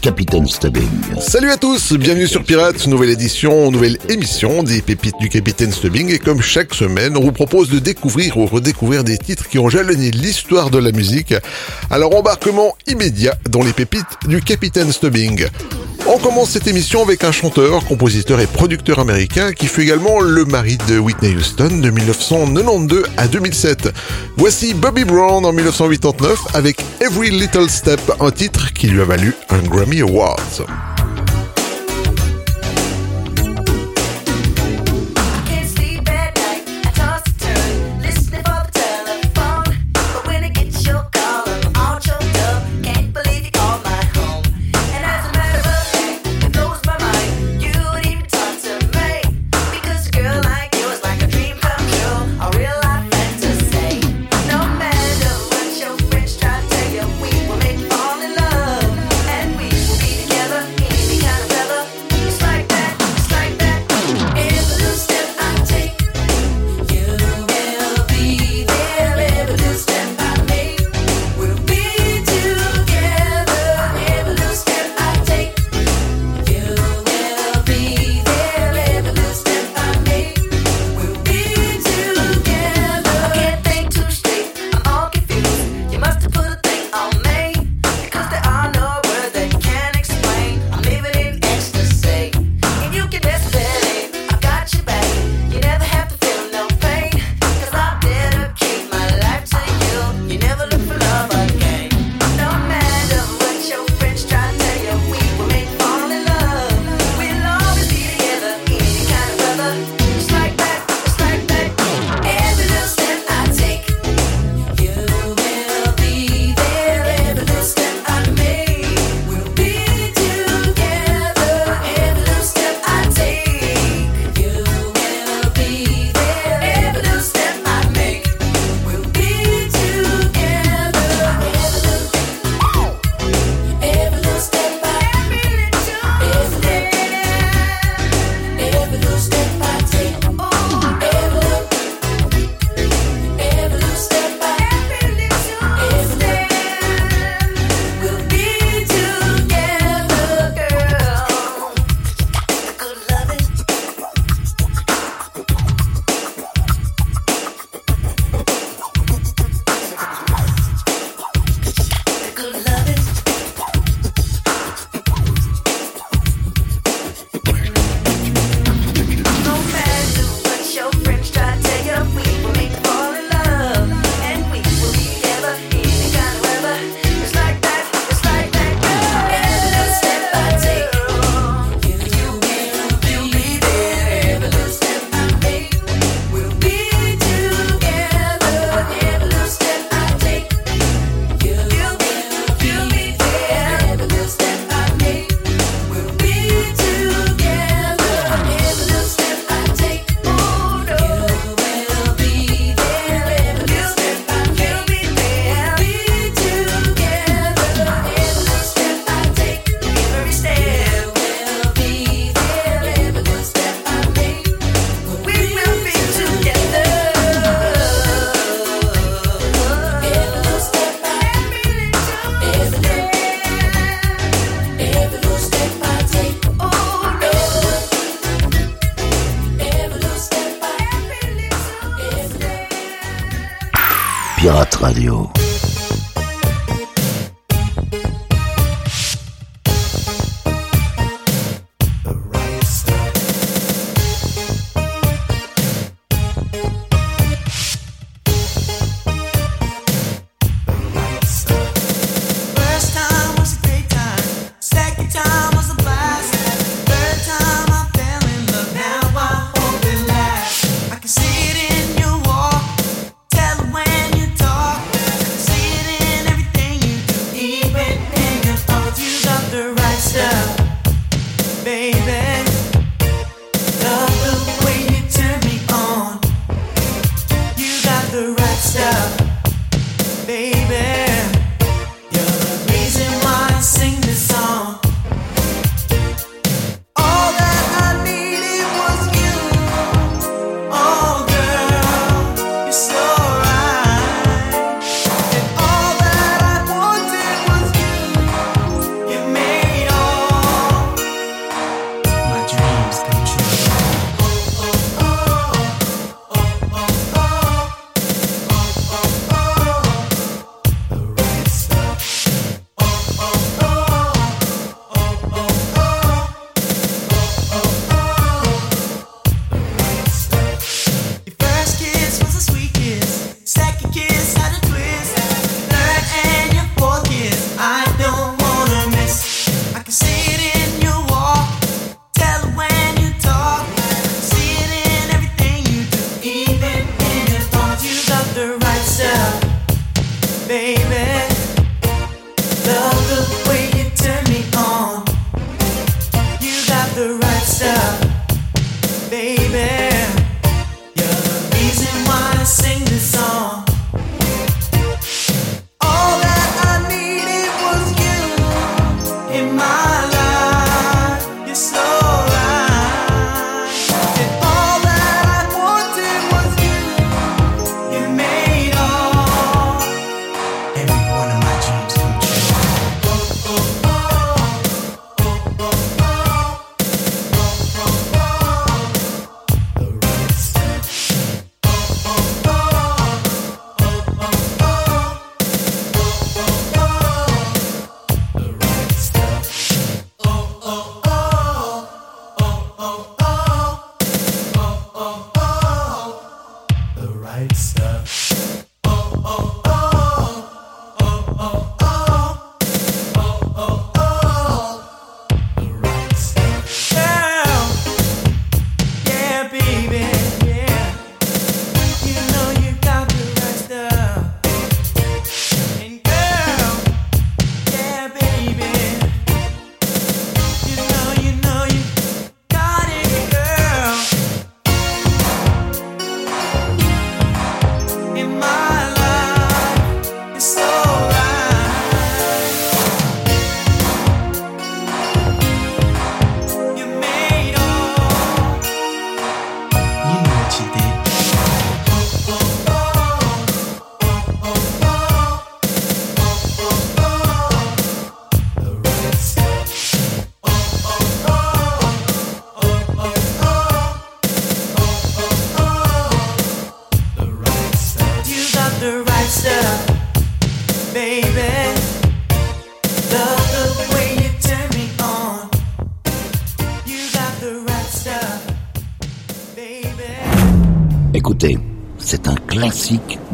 Capitaine Stubbing. Salut à tous, bienvenue sur Pirates, nouvelle édition, nouvelle émission des pépites du Capitaine Stubbing et comme chaque semaine, on vous propose de découvrir ou redécouvrir des titres qui ont jalonné l'histoire de la musique. Alors embarquement immédiat dans les pépites du Capitaine Stubbing. On commence cette émission avec un chanteur, compositeur et producteur américain qui fut également le mari de Whitney Houston de 1992 à 2007. Voici Bobby Brown en 1989 avec Every Little Step, un titre qui lui a valu un Grammy Award. Radio.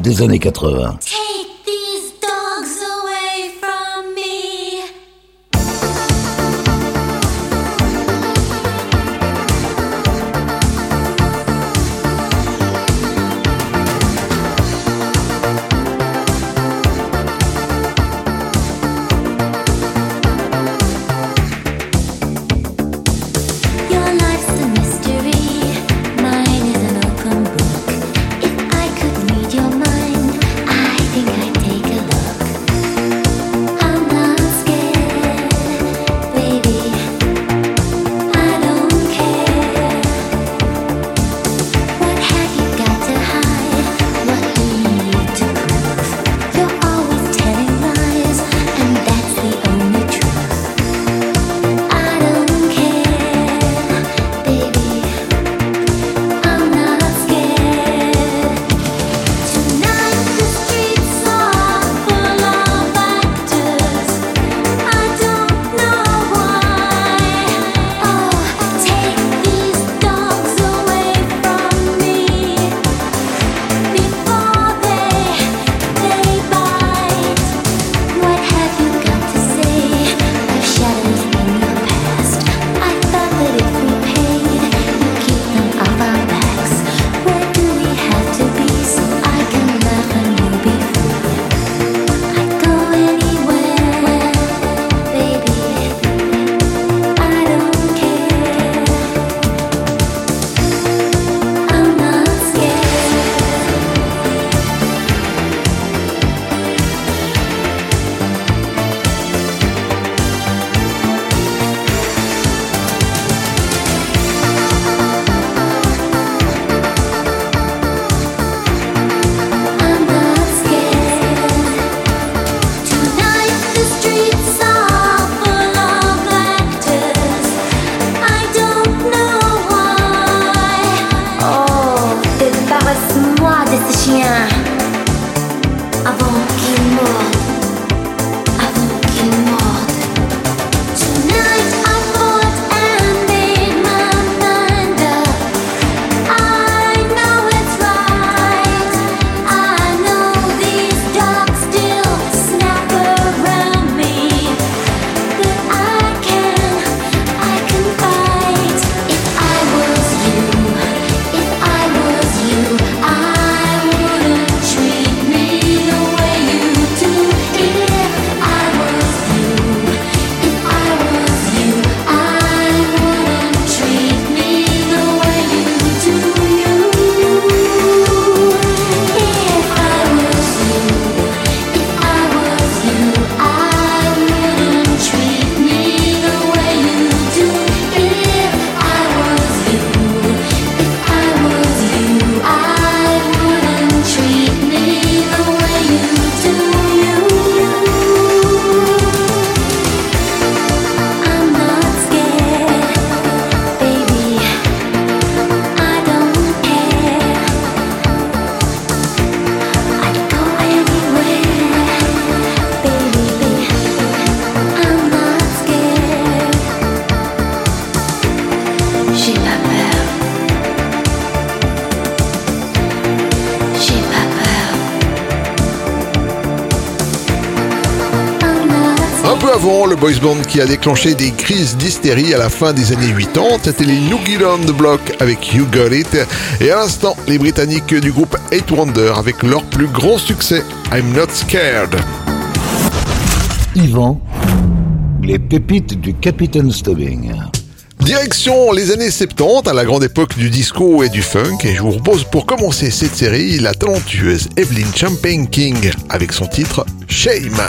Des années 80. Boys band qui a déclenché des crises d'hystérie à la fin des années 80, c'était les New on the Block avec You Got It, et à l'instant, les Britanniques du groupe Eight Wonder avec leur plus grand succès, I'm Not Scared. Yvan, les pépites du Capitaine Stubbing. Direction les années 70, à la grande époque du disco et du funk, et je vous propose pour commencer cette série la talentueuse Evelyn Champagne King avec son titre Shame.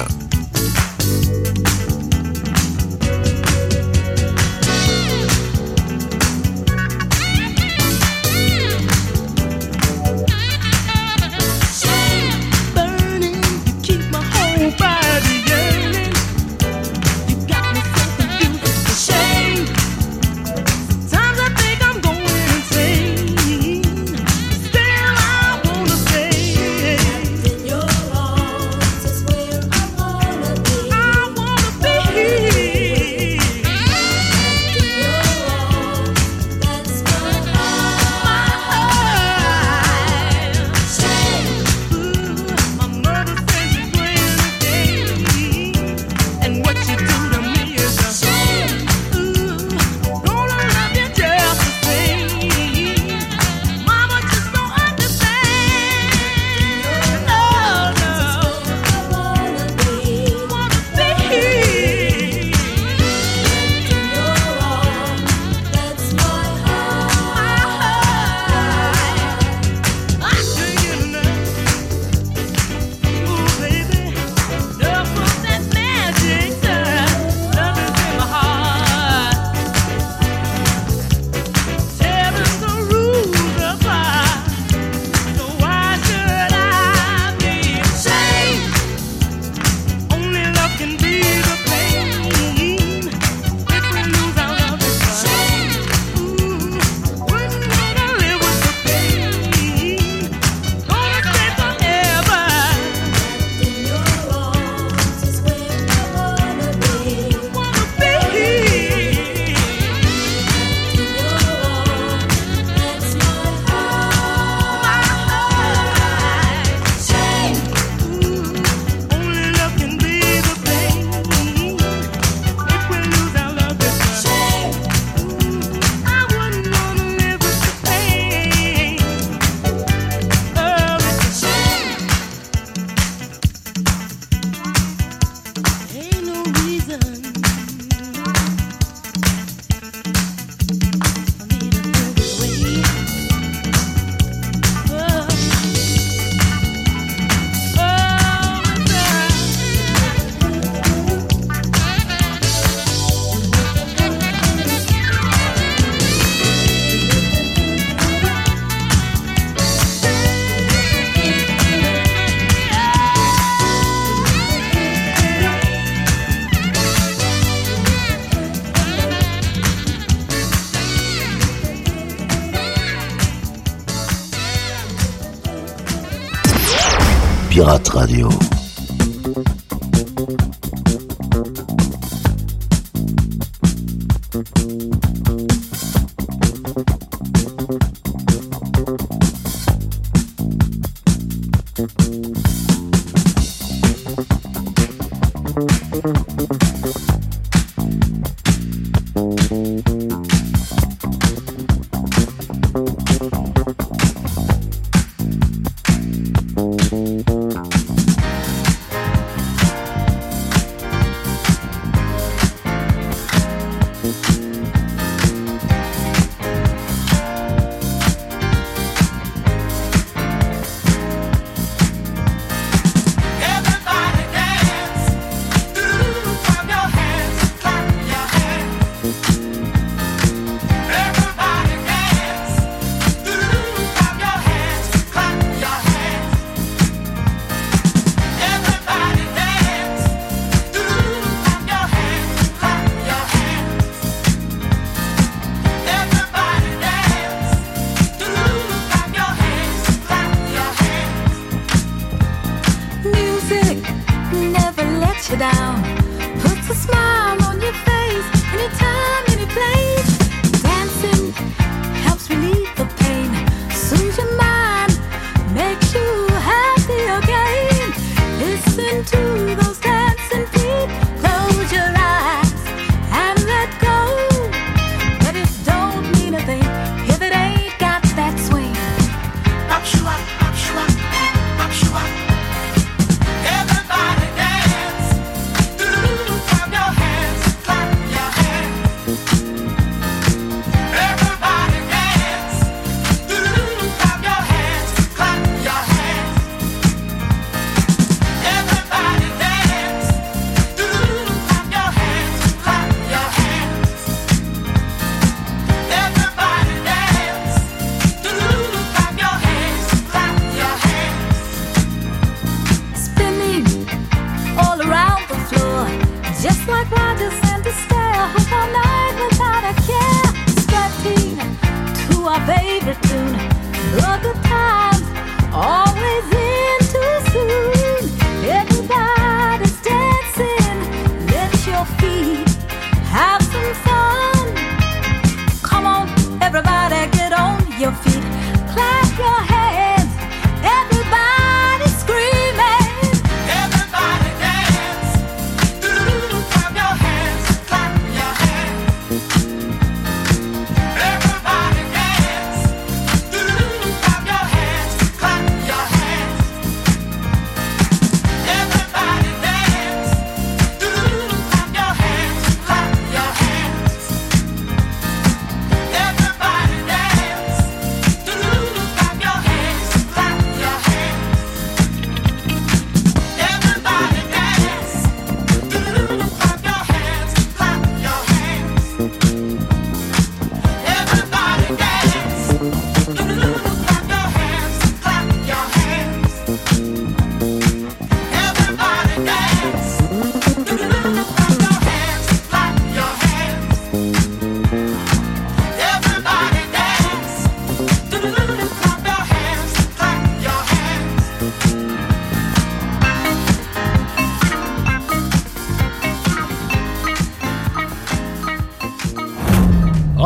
Pirate Radio.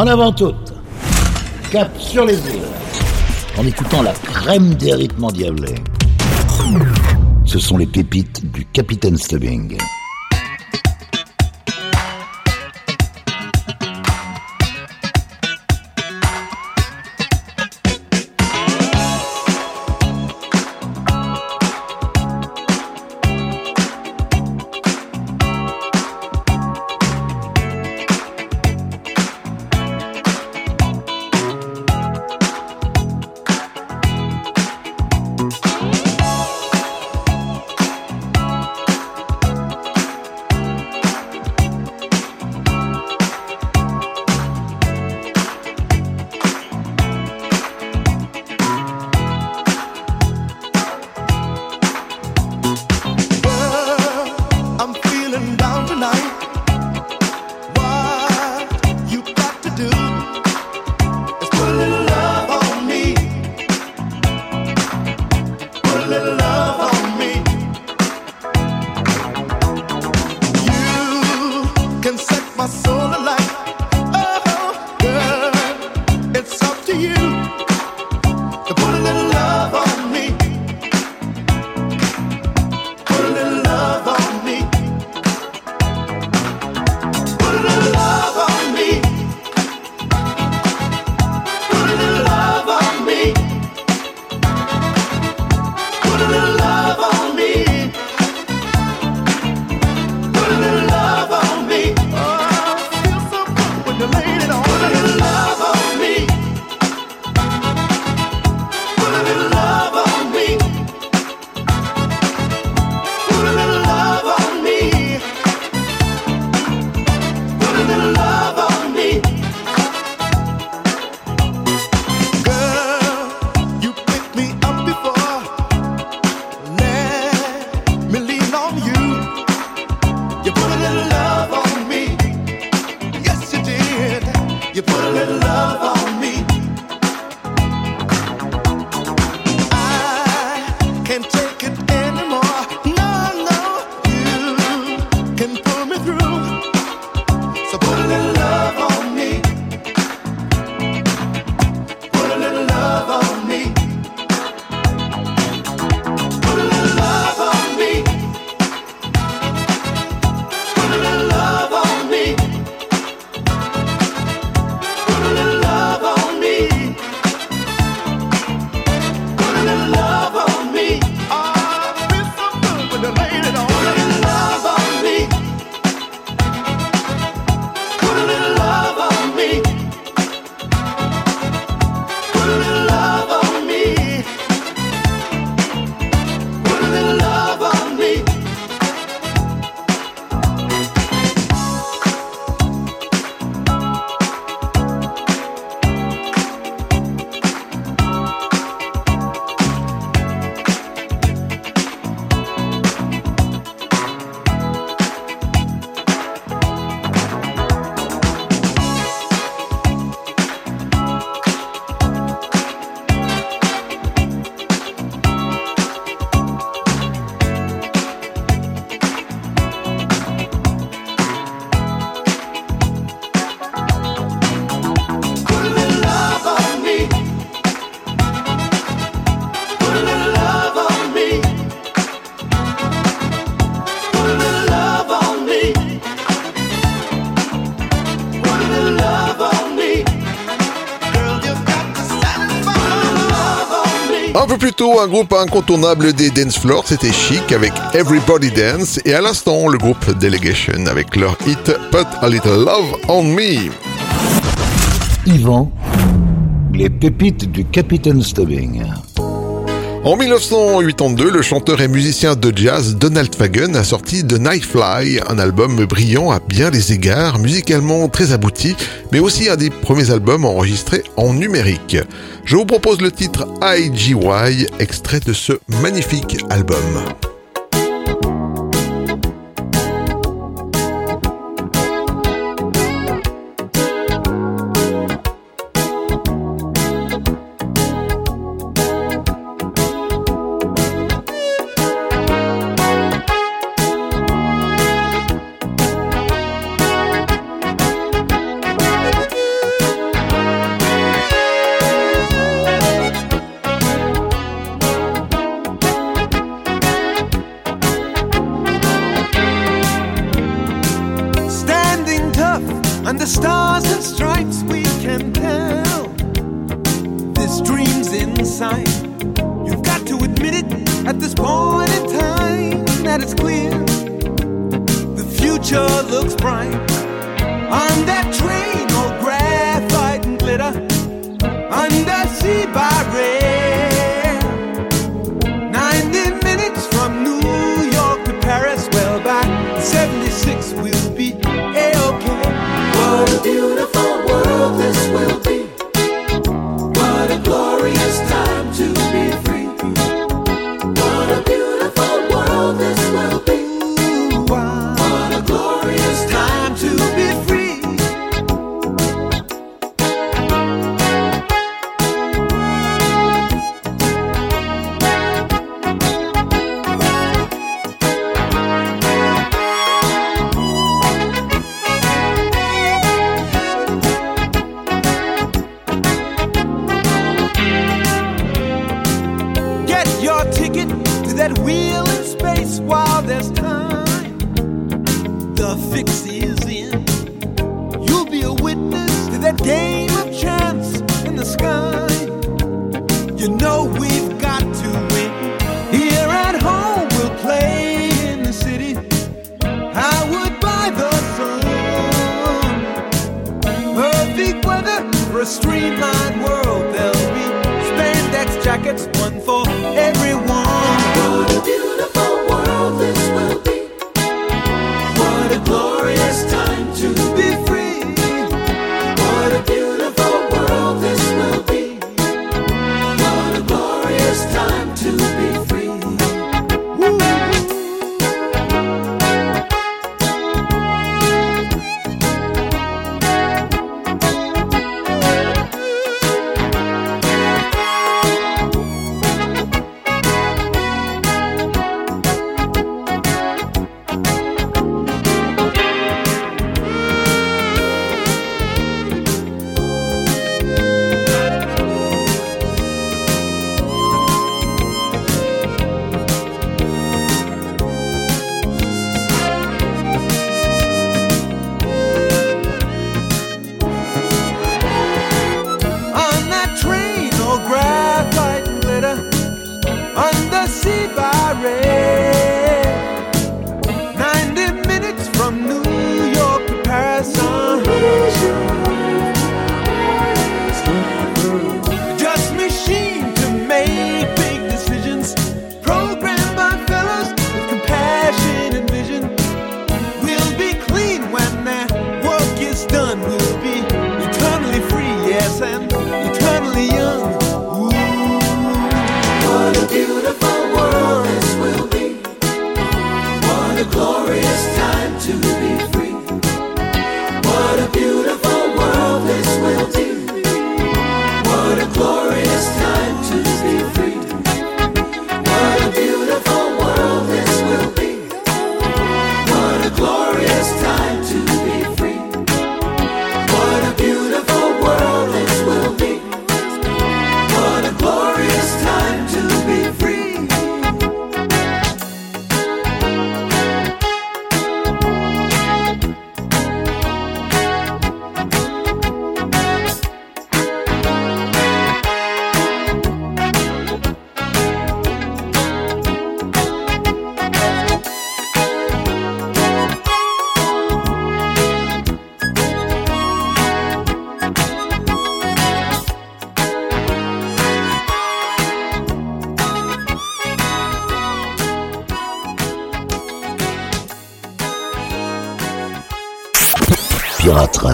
Avant toute, cap sur les îles, en écoutant la crème des rythmes endiablés. Ce sont les pépites du Capitaine Stubbing. Un groupe incontournable des dance floors, c'était Chic avec Everybody Dance et à l'instant, le groupe Delegation avec leur hit Put a Little Love on Me. Yvan, les pépites du Capitaine Stubbing. En 1982, le chanteur et musicien de jazz Donald Fagen a sorti The Nightfly, un album brillant à bien des égards, musicalement très abouti, mais aussi un des premiers albums enregistrés en numérique. Je vous propose le titre IGY, extrait de ce magnifique album. stars and stripes.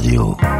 Radio.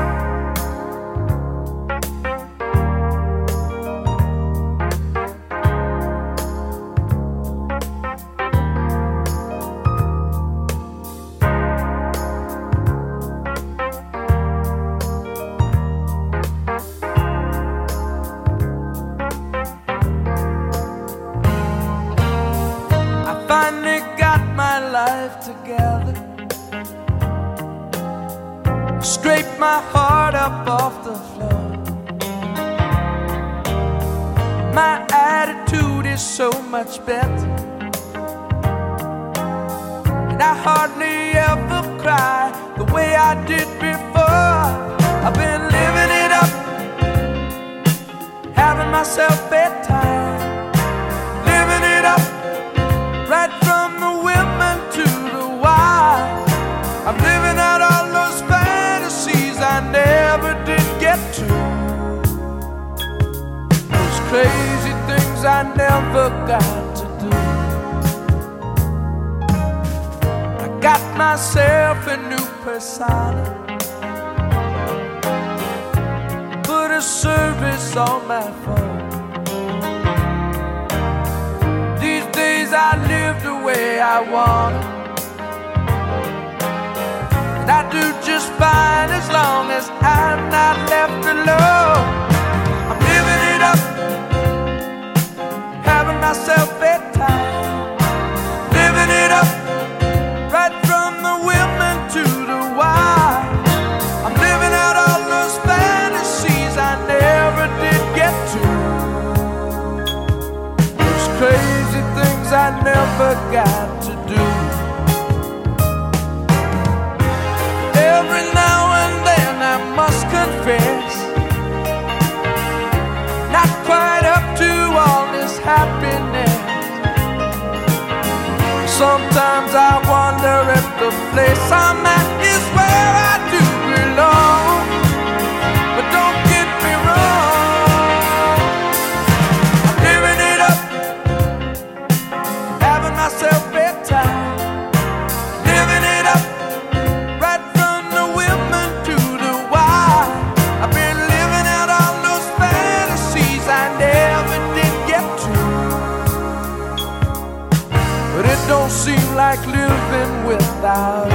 it's all my fault. These days I live the way I want. And I do just fine as long as I'm not left alone. I'm living it up, having myself. never got to do. Every now and then I must confess, not quite up to all this happiness. Sometimes I wonder if the place I'm at is where I do. out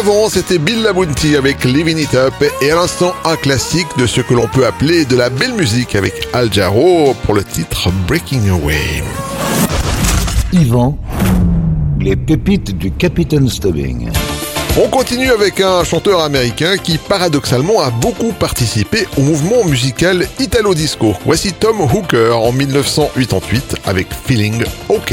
Avant, c'était Bill Labunti avec Living It Up et à l'instant un classique de ce que l'on peut appeler de la belle musique avec Al Jarreau pour le titre Breaking Away. Yvan, les pépites du Capitaine Stubbing. On continue avec un chanteur américain qui paradoxalement a beaucoup participé au mouvement musical Italo-Disco. Voici Tom Hooker en 1988 avec Feeling OK.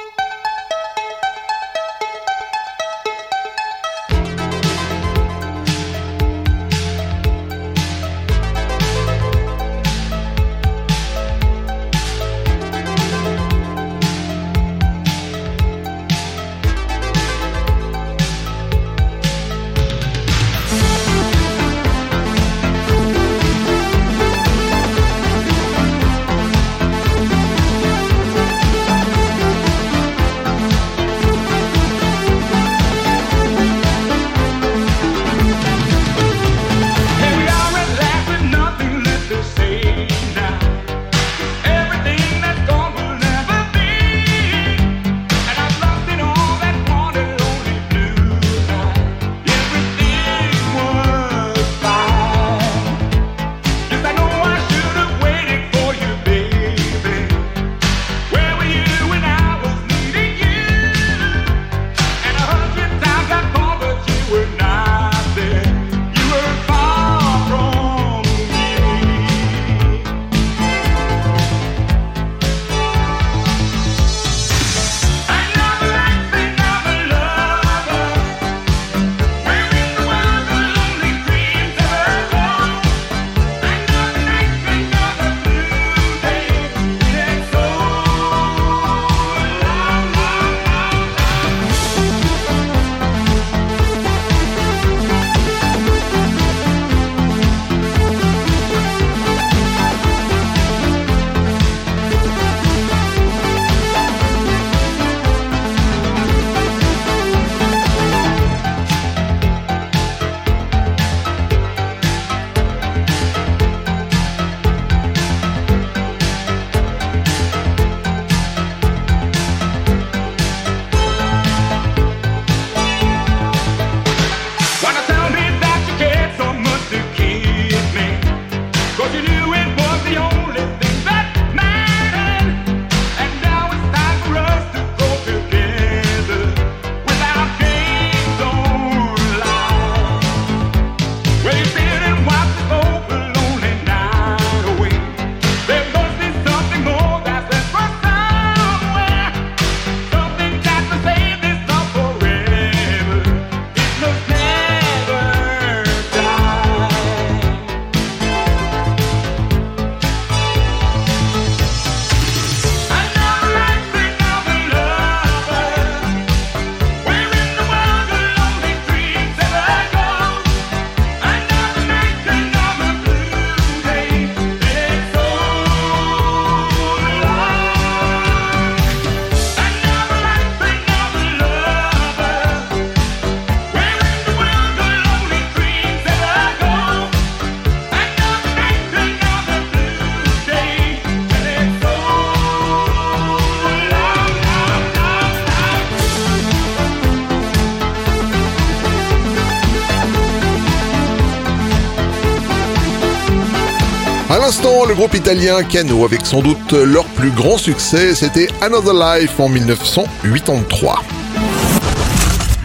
Le groupe italien Cano avec sans doute leur plus grand succès, c'était Another Life en 1983.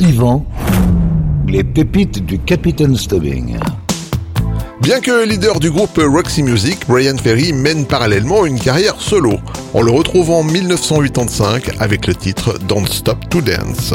Yvan, les pépites du Capitaine Stubbing. Bien que leader du groupe Roxy Music, Brian Ferry mène parallèlement une carrière solo. On le retrouve en 1985 avec le titre Don't Stop to Dance.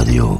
Radio.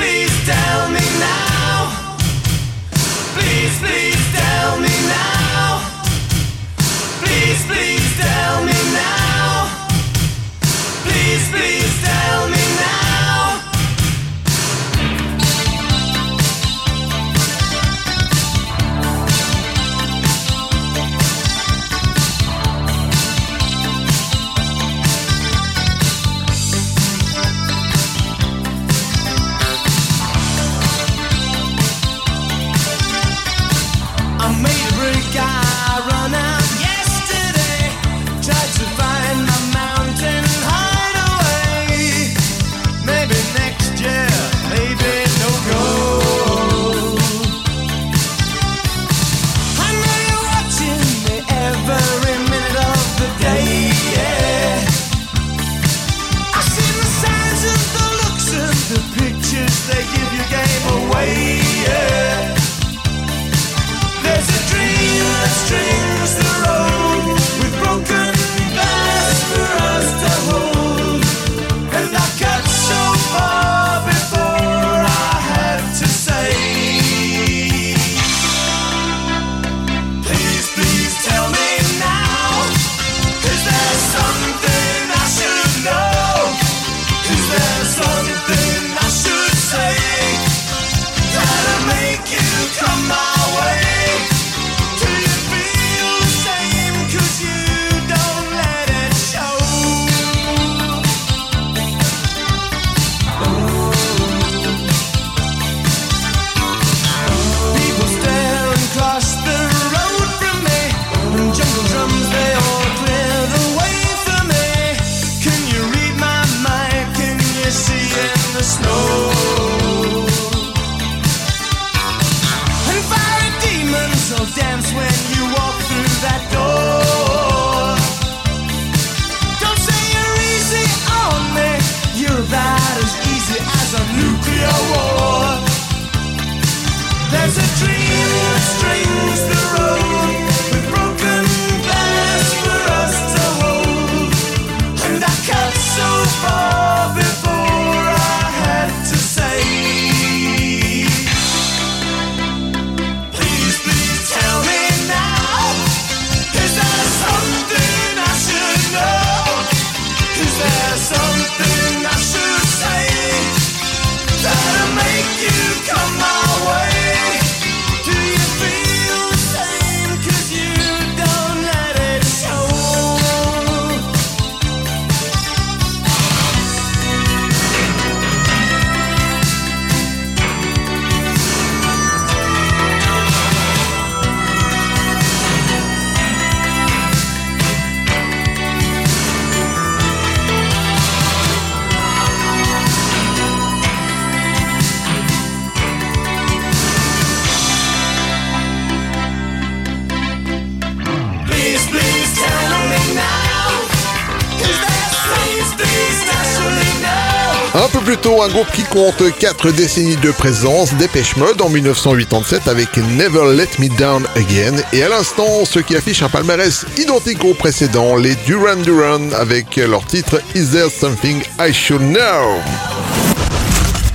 Un groupe qui compte 4 décennies de présence, Dépêche Mode en 1987 avec Never Let Me Down Again, et à l'instant, ceux qui affichent un palmarès identique au précédent, les Duran Duran avec leur titre Is There Something I Should Know?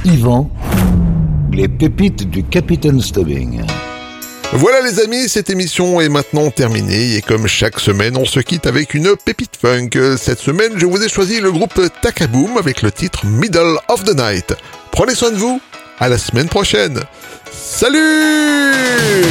Yvan, les pépites du Capitaine Stubbing. Voilà les amis, cette émission est maintenant terminée et comme chaque semaine, on se quitte avec une pépite funk. Cette semaine, je vous ai choisi le groupe Takaboom avec le titre Middle of the Night. Prenez soin de vous, à la semaine prochaine. Salut